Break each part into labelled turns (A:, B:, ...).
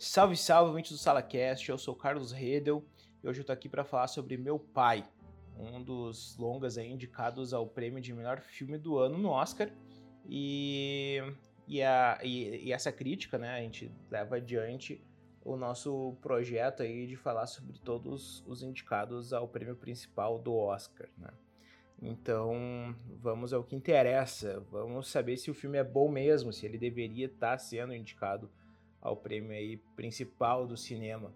A: Salve, salve, ouvintes do SalaCast, eu sou Carlos Redel e hoje eu tô aqui para falar sobre Meu Pai, um dos longas aí indicados ao prêmio de melhor filme do ano no Oscar. E, e, a, e, e essa crítica, né, a gente leva adiante o nosso projeto aí de falar sobre todos os indicados ao prêmio principal do Oscar, né? Então, vamos ao que interessa. Vamos saber se o filme é bom mesmo, se ele deveria estar tá sendo indicado ao prêmio aí principal do cinema.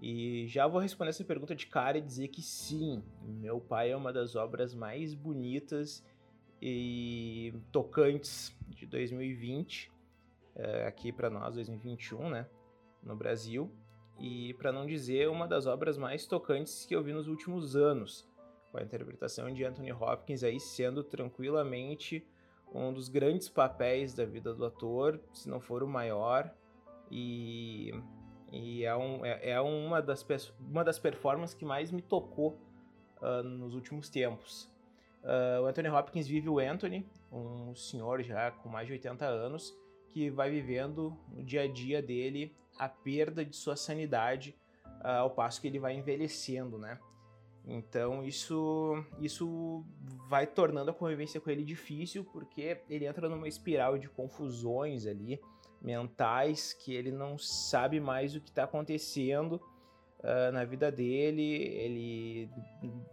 A: E já vou responder essa pergunta de cara e dizer que sim, Meu Pai é uma das obras mais bonitas e tocantes de 2020, eh, aqui para nós, 2021, né, no Brasil. E para não dizer uma das obras mais tocantes que eu vi nos últimos anos com a interpretação de Anthony Hopkins aí sendo tranquilamente um dos grandes papéis da vida do ator, se não for o maior, e, e é, um, é, é, uma, das, uma das performances que mais me tocou uh, nos últimos tempos. Uh, o Anthony Hopkins vive o Anthony, um senhor já com mais de 80 anos, que vai vivendo no dia a dia dele a perda de sua sanidade uh, ao passo que ele vai envelhecendo, né? Então isso, isso vai tornando a convivência com ele difícil, porque ele entra numa espiral de confusões ali, mentais, que ele não sabe mais o que está acontecendo uh, na vida dele. Ele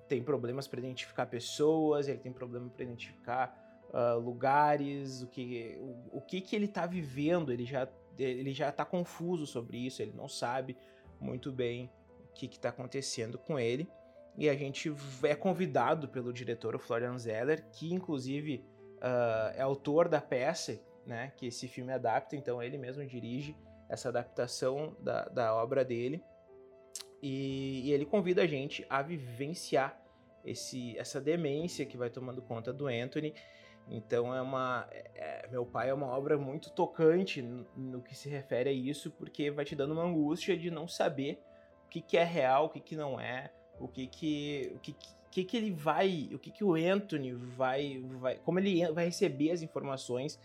A: tem problemas para identificar pessoas, ele tem problema para identificar uh, lugares, o que, o, o, que, que ele está vivendo. Ele já ele já está confuso sobre isso, ele não sabe muito bem o que está acontecendo com ele e a gente é convidado pelo diretor, o Florian Zeller, que inclusive uh, é autor da peça né, que esse filme adapta, então ele mesmo dirige essa adaptação da, da obra dele. E, e, ele convida a gente a vivenciar esse, essa demência que vai tomando conta do Anthony. Então é uma. É, meu pai é uma obra muito tocante no, no, que se refere a isso, porque vai te dando uma angústia de não saber o que, que é real, o que, que não é o que que o que, que, que ele vai, o que que o Anthony vai, vai, como ele vai receber as informações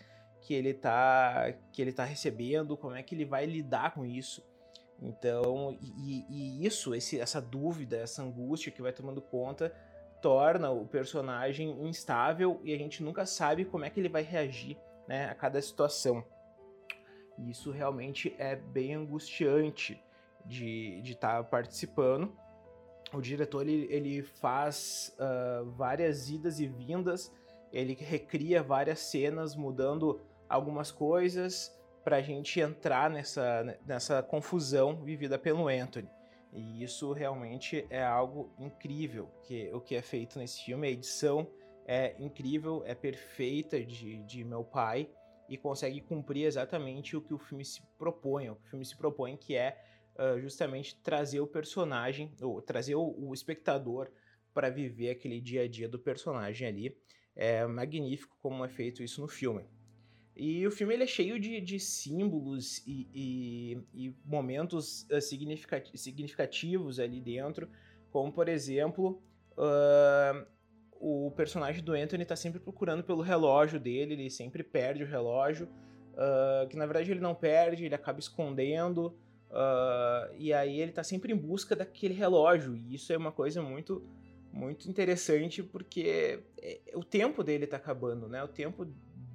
A: que ele tá que ele tá recebendo, como é que ele vai lidar com isso. Então, e, e isso, esse, essa dúvida, essa angústia que vai tomando conta, torna o personagem instável e a gente nunca sabe como é que ele vai reagir né, a cada situação. E isso realmente é bem angustiante de estar tá participando o diretor ele, ele faz uh, várias idas e vindas, ele recria várias cenas, mudando algumas coisas para a gente entrar nessa, nessa confusão vivida pelo Anthony. E isso realmente é algo incrível, que o que é feito nesse filme, a edição é incrível, é perfeita de, de meu pai e consegue cumprir exatamente o que o filme se propõe, o que o filme se propõe, que é uh, justamente trazer o personagem, ou trazer o, o espectador para viver aquele dia a dia do personagem ali. É magnífico como é feito isso no filme. E o filme ele é cheio de, de símbolos e, e, e momentos uh, significativos ali dentro, como por exemplo, uh, o personagem do Anthony está sempre procurando pelo relógio dele, ele sempre perde o relógio, uh, que na verdade ele não perde, ele acaba escondendo, Uh, e aí ele tá sempre em busca daquele relógio. E isso é uma coisa muito muito interessante porque é, o tempo dele tá acabando, né? O tempo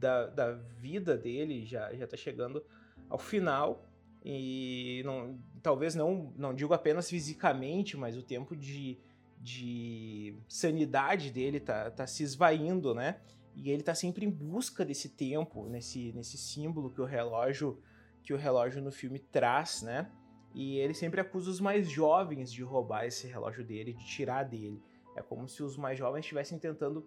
A: da, da vida dele já, já tá chegando ao final. E não, talvez não, não digo apenas fisicamente, mas o tempo de, de sanidade dele tá, tá se esvaindo, né? E ele tá sempre em busca desse tempo, nesse, nesse símbolo que o relógio que o relógio no filme traz, né? E ele sempre acusa os mais jovens de roubar esse relógio dele, de tirar dele. É como se os mais jovens estivessem tentando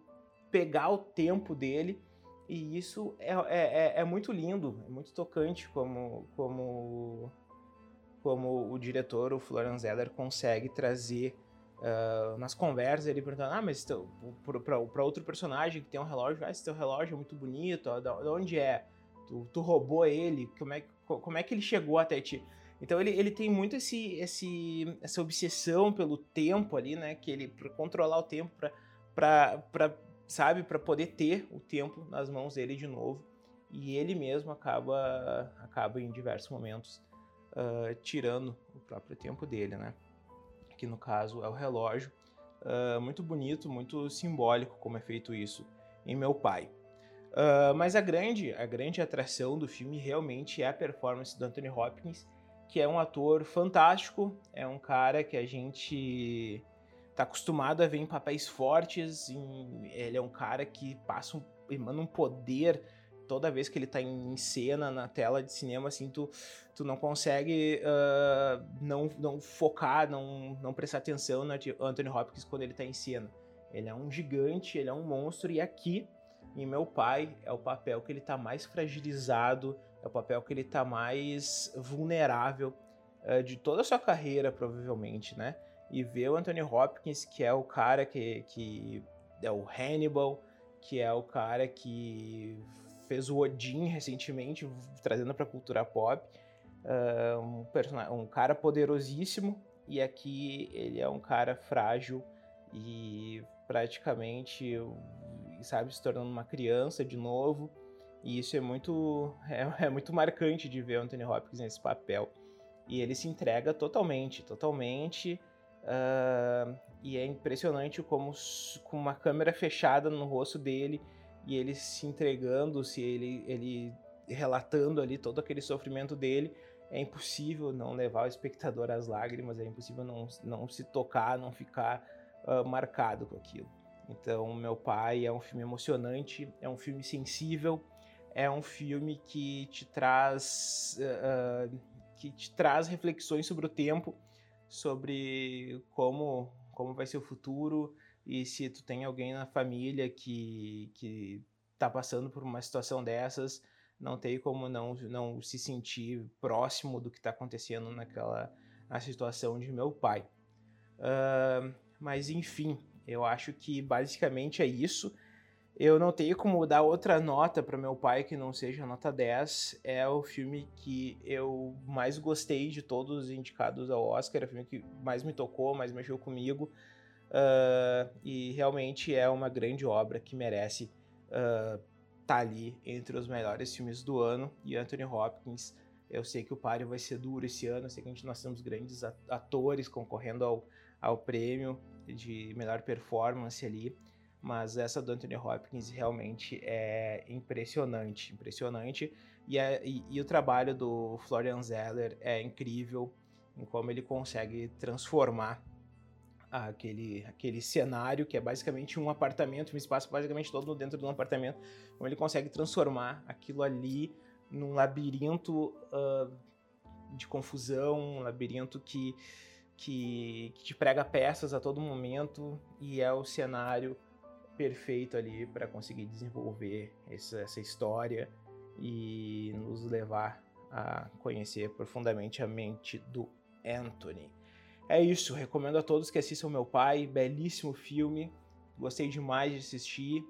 A: pegar o tempo dele. E isso é, é, é, é muito lindo, é muito tocante como, como, como o diretor, o Florian Zeller, consegue trazer uh, nas conversas. Ele perguntando: Ah, mas para outro personagem que tem um relógio, ah, esse teu relógio é muito bonito, ó, de onde é? Tu, tu roubou ele? Como é, como é que ele chegou até ti? Então ele, ele tem muito esse, esse, essa obsessão pelo tempo ali, né? Que ele para controlar o tempo, para sabe, para poder ter o tempo nas mãos dele de novo. E ele mesmo acaba acaba em diversos momentos uh, tirando o próprio tempo dele, né? Que no caso é o relógio. Uh, muito bonito, muito simbólico como é feito isso em Meu Pai. Uh, mas a grande, a grande atração do filme realmente é a performance do Anthony Hopkins, que é um ator fantástico, é um cara que a gente tá acostumado a ver em papéis fortes, em, ele é um cara que passa um, emana um poder toda vez que ele tá em cena na tela de cinema, assim, tu, tu não consegue uh, não, não focar, não, não prestar atenção no Anthony Hopkins quando ele tá em cena. Ele é um gigante, ele é um monstro, e aqui, em Meu Pai, é o papel que ele tá mais fragilizado, é o papel que ele tá mais vulnerável uh, de toda a sua carreira, provavelmente, né? E ver o Anthony Hopkins, que é o cara que, que é o Hannibal, que é o cara que fez o Odin recentemente, trazendo para a cultura pop. Uh, um, um cara poderosíssimo, e aqui ele é um cara frágil e praticamente, sabe, se tornando uma criança de novo. E isso é muito, é, é muito marcante de ver o Anthony Hopkins nesse papel. E ele se entrega totalmente, totalmente. Uh, e é impressionante como, com uma câmera fechada no rosto dele, e ele se entregando, se ele, ele relatando ali todo aquele sofrimento dele, é impossível não levar o espectador às lágrimas, é impossível não, não se tocar, não ficar uh, marcado com aquilo. Então, Meu Pai é um filme emocionante, é um filme sensível, é um filme que te traz uh, que te traz reflexões sobre o tempo, sobre como como vai ser o futuro, e se tu tem alguém na família que, que tá passando por uma situação dessas, não tem como não, não se sentir próximo do que está acontecendo naquela na situação de meu pai. Uh, mas enfim, eu acho que basicamente é isso. Eu não tenho como dar outra nota para meu pai que não seja nota 10. É o filme que eu mais gostei de todos os indicados ao Oscar, é o filme que mais me tocou, mais mexeu comigo. Uh, e realmente é uma grande obra que merece estar uh, tá ali entre os melhores filmes do ano. E Anthony Hopkins, eu sei que o páreo vai ser duro esse ano, eu sei que a gente, nós temos grandes atores concorrendo ao, ao prêmio de melhor performance ali, mas essa do Anthony Hopkins realmente é impressionante, impressionante. E, é, e, e o trabalho do Florian Zeller é incrível em como ele consegue transformar aquele, aquele cenário que é basicamente um apartamento, um espaço basicamente todo dentro de um apartamento, como ele consegue transformar aquilo ali num labirinto uh, de confusão, um labirinto que, que, que, te prega peças a todo momento e é o cenário perfeito ali para conseguir desenvolver essa, essa história e nos levar a conhecer profundamente a mente do Anthony. É isso, recomendo a todos que assistam Meu Pai, belíssimo filme, gostei demais de assistir.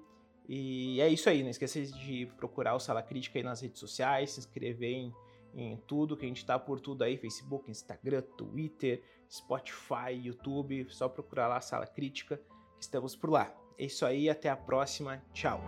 A: E é isso aí, não esqueça de procurar o Sala Crítica aí nas redes sociais, se inscrever em, em tudo, que a gente tá por tudo aí, Facebook, Instagram, Twitter, Spotify, YouTube, só procurar lá Sala Crítica, estamos por lá. É isso aí, até a próxima, tchau!